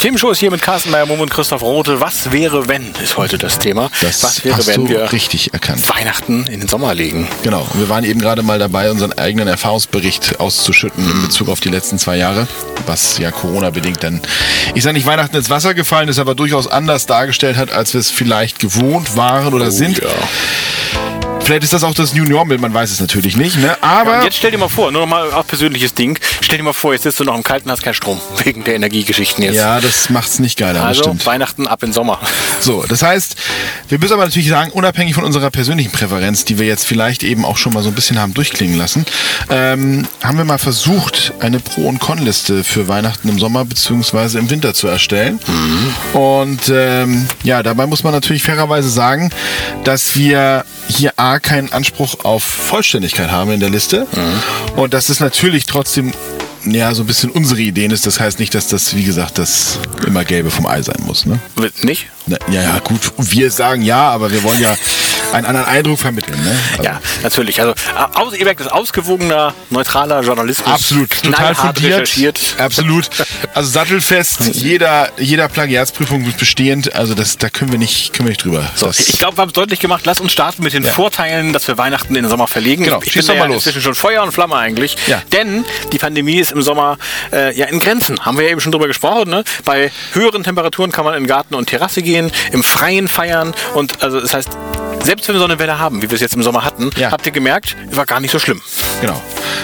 Die Themenshow ist hier mit Carsten Meyer, Mumm und Christoph Rote. Was wäre, wenn, ist heute das Thema. Das Was wäre, hast wenn du wir richtig erkannt. Weihnachten in den Sommer legen? Genau. Und wir waren eben gerade mal dabei, unseren eigenen Erfahrungsbericht auszuschütten in Bezug auf die letzten zwei Jahre, was ja Corona-bedingt dann, ich sage nicht Weihnachten ins Wasser gefallen ist, aber durchaus anders dargestellt hat, als wir es vielleicht gewohnt waren oder sind. Oh ja. Vielleicht ist das auch das New Normal, man weiß es natürlich nicht, ne? Ja, Aber und jetzt stell dir mal vor, nur noch mal auf persönliches Ding. Stell dir mal vor, jetzt sitzt du noch im Kalten, hast keinen Strom. Wegen der Energiegeschichten jetzt. ja, das macht's nicht geiler, also stimmt. Weihnachten ab in Sommer. So, das heißt, wir müssen aber natürlich sagen, unabhängig von unserer persönlichen Präferenz, die wir jetzt vielleicht eben auch schon mal so ein bisschen haben durchklingen lassen, ähm, haben wir mal versucht, eine Pro- und Con-Liste für Weihnachten im Sommer beziehungsweise im Winter zu erstellen. Und ähm, ja, dabei muss man natürlich fairerweise sagen, dass wir hier A keinen Anspruch auf Vollständigkeit haben in der Liste und dass es natürlich trotzdem ja, so ein bisschen unsere Ideen ist. Das heißt nicht, dass das, wie gesagt, das immer Gelbe vom Ei sein muss. Ne? Nicht? Na, ja, ja, gut. Wir sagen ja, aber wir wollen ja einen anderen Eindruck vermitteln. Ne? Also, Ja, natürlich. Also äh, aus, ihr merkt, das ausgewogener, neutraler Journalismus. Absolut, total fundiert. recherchiert. Absolut. Also sattelfest, jeder, jeder Plagiatsprüfung wird bestehend. Also das, da können wir nicht, können wir nicht drüber. So, das, ich glaube, wir haben es deutlich gemacht. Lass uns starten mit den Ja. Vorteilen, dass wir Weihnachten in den Sommer verlegen. Genau, ich schieß bin doch mal ja los. inzwischen schon Feuer und Flamme eigentlich. Ja. Denn die Pandemie ist im Sommer äh, ja in Grenzen. Haben wir ja eben schon drüber gesprochen. Ne? Bei höheren Temperaturen kann man in Garten und Terrasse gehen, im Freien feiern. Und also das heißt, selbst wenn wir so eine Welle haben, wie wir es jetzt im Sommer hatten, Ja. habt ihr gemerkt, war gar nicht so schlimm. Genau.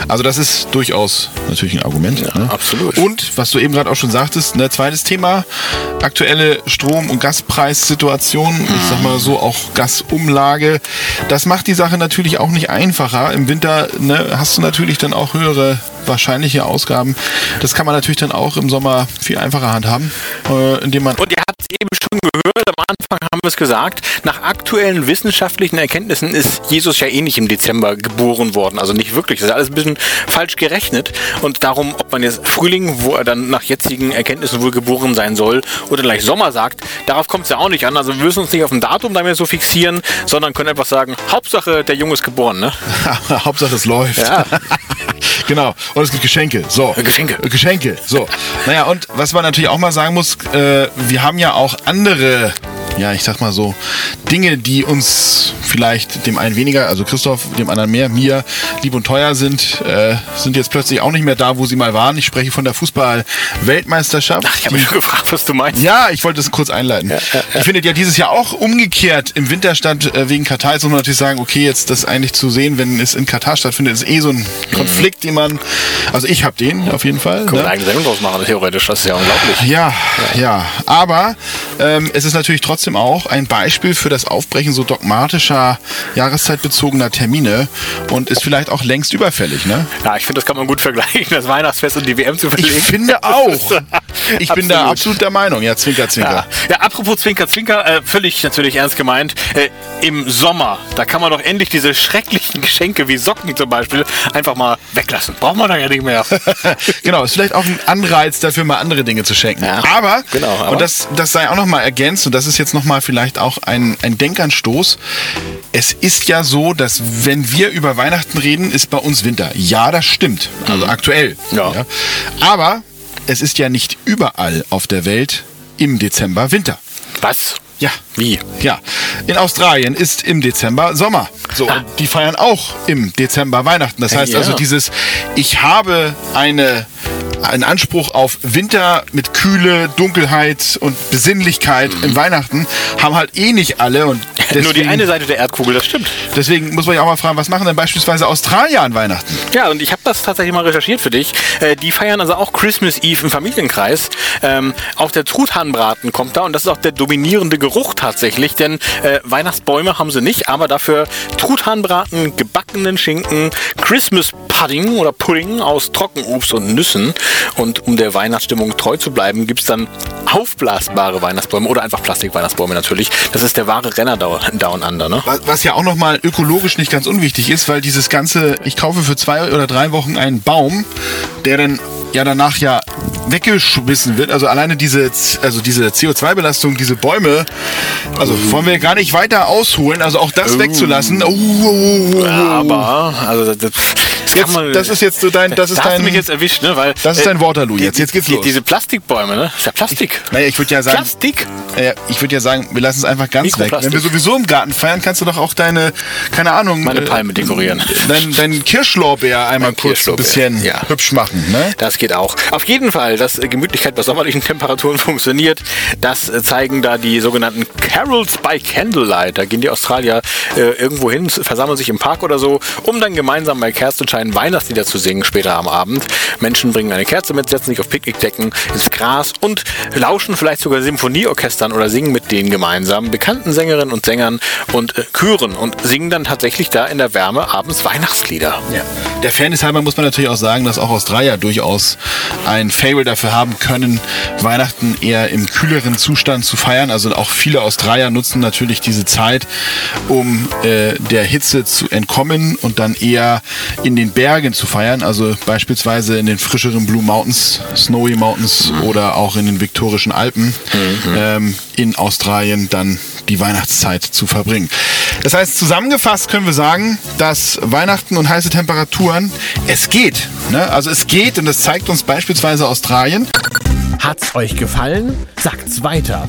Also das ist durchaus natürlich ein Argument. ne? absolut. Und was du eben gerade auch schon sagtest, ne, zweites Thema, aktuelle Strom- und Gaspreissituation, ich sag mal so auch Gasumlage. Das macht die Sache natürlich auch nicht einfacher. Im Winter ne, hast du natürlich dann auch höhere wahrscheinliche Ausgaben. Das kann man natürlich dann auch im Sommer viel einfacher handhaben, äh, indem man Und ihr habt es eben schon gehört, am Anfang haben wir es gesagt, nach aktuellen wissenschaftlichen Erkenntnissen ist Jesus ja eh nicht im Dezember geboren worden. Also nicht wirklich. Das ist alles ein bisschen falsch gerechnet. Und darum, ob man jetzt Frühling, wo er dann nach jetzigen Erkenntnissen wohl geboren sein soll, oder gleich Sommer sagt, darauf kommt es ja auch nicht an. Also wir müssen uns nicht auf ein Datum damit so fixieren, sondern können einfach sagen, Hauptsache, der Junge ist geboren. Ne? Hauptsache es läuft. Ja. genau. Und es gibt Geschenke. So. Geschenke. Geschenke. So. naja, und was man natürlich auch mal sagen muss, äh, wir haben ja auch andere, ja, ich sag mal so, Dinge, die uns vielleicht dem einen weniger, also Christoph, dem anderen mehr, mir lieb und teuer sind, äh, sind jetzt plötzlich auch nicht mehr da, wo sie mal waren. Ich spreche von der Fußball-Weltmeisterschaft. Ach, ich habe mich schon gefragt, was du meinst. Ja, ich wollte das kurz einleiten. Die findet ja dieses Jahr auch umgekehrt im Winter statt äh, wegen Katar. Jetzt muss man natürlich sagen, okay, jetzt das eigentlich zu sehen, wenn es in Katar stattfindet, ist eh so ein Konflikt, den man, also ich habe den auf jeden Fall. Kann man Ne? eine eigene Sendung draus machen, theoretisch. Das ist ja unglaublich. Ja, ja. Aber ähm, es ist natürlich trotzdem auch ein Beispiel für das Aufbrechen so dogmatischer, jahreszeitbezogener Termine und ist vielleicht auch längst überfällig, ne? Ja, ich finde, das kann man gut vergleichen, das Weihnachtsfest und die WM zu verlegen. Ich finde auch. Ich bin da Absolut. der Meinung. Ja, Zwinker, Zwinker. Ja. ja, apropos Zwinker, Zwinker, äh, völlig natürlich ernst gemeint. Äh, Im Sommer, da kann man doch endlich diese schrecklichen Geschenke wie Socken zum Beispiel einfach mal weglassen. Braucht man da ja nicht mehr. genau, ist vielleicht auch ein Anreiz dafür, mal andere Dinge zu schenken. Ja, aber, genau, aber- und das, das sei auch nochmal ergänzt, und das ist jetzt nochmal vielleicht auch ein, ein Denkanstoß. Es ist ja so, dass wenn wir über Weihnachten reden, ist bei uns Winter. Ja, das stimmt. Also aktuell. Mhm. Ja. Aber es ist ja nicht überall auf der Welt im Dezember Winter. Was? Ja. Wie? Ja, in Australien ist im Dezember Sommer. So, Ah. und die feiern auch im Dezember Weihnachten. Das heißt Ja. also dieses, ich habe eine, einen Anspruch auf Winter mit Kühle, Dunkelheit und Besinnlichkeit in Weihnachten, haben halt eh nicht alle. Und deswegen. Nur die eine Seite der Erdkugel, das stimmt. deswegen muss man ja auch mal fragen, was machen denn beispielsweise Australier an Weihnachten? Ja, und ich habe das tatsächlich mal recherchiert für dich. Äh, die feiern also auch Christmas Eve im Familienkreis. Ähm, auch der Truthahnbraten kommt da und das ist auch der dominierende Geruch tatsächlich, denn äh, Weihnachtsbäume haben sie nicht, aber dafür Truthahnbraten, gebackenen Schinken, Christmas Pudding oder Pudding aus Trockenobst und Nüssen. Und um der Weihnachtsstimmung treu zu bleiben, gibt es dann aufblasbare Weihnachtsbäume oder einfach Plastikweihnachtsbäume natürlich. Das ist der wahre Renner Down Under. Ne? Was, ja auch nochmal ökologisch nicht ganz unwichtig ist, weil dieses ganze, ich kaufe für zwei oder drei Wochen einen Baum, der dann ja danach ja weggeschmissen wird. Also alleine diese, also diese CO2-Belastung, diese Bäume, also Mhm. wollen wir gar nicht weiter ausholen, also auch das wegzulassen. Oh, oh, oh, oh. Aber, also das, das Jetzt, man. das ist jetzt so dein, das ist da hast dein, du mich jetzt erwischt, ne? Weil, das ist äh, dein Waterloo die- jetzt. Jetzt geht's los. Diese Plastikbäume, ne? Ist ja Plastik. naja, ich würde ja sagen, Plastik? äh, ich würde ja sagen, wir lassen es einfach ganz weg. Wenn wir sowieso im Garten feiern, kannst du doch auch deine, keine Ahnung, Meine äh, Palme dekorieren. dein, dein Kirschlorbeer einmal Mein kurz ein bisschen ja. hübsch machen, ne? Das geht auch. Auf jeden Fall, dass äh, Gemütlichkeit bei sommerlichen Temperaturen funktioniert, das äh, zeigen da die sogenannten Carols by Candlelight. Da gehen die Australier äh, irgendwo hin, versammeln sich im Park oder so, um dann gemeinsam bei Kerzenschein Weihnachtslieder zu singen später am Abend. Menschen bringen eine Kerze mit, setzen sich auf Picknickdecken ins Gras und lauschen vielleicht sogar Symphonieorchestern oder singen mit denen gemeinsam, bekannten Sängerinnen und Sängern und äh, Chören und singen dann tatsächlich da in der Wärme abends Weihnachtslieder. Ja. Der Fairness halber muss man natürlich auch sagen, dass auch Australier durchaus ein Fable dafür haben können, Weihnachten eher im kühleren Zustand zu feiern. Also auch viele Australier nutzen natürlich diese Zeit, um äh, der Hitze zu entkommen und dann eher in den Bergen zu feiern. Also beispielsweise in den frischeren Blue Mountains, Snowy Mountains oder auch in den viktorischen Alpen ähm, in Australien dann die Weihnachtszeit zu verbringen. Das heißt, zusammengefasst können wir sagen, dass Weihnachten und heiße Temperaturen, es geht. Ne? Also es geht und das zeigt uns beispielsweise Australien. Hat's euch gefallen? Sagt's weiter.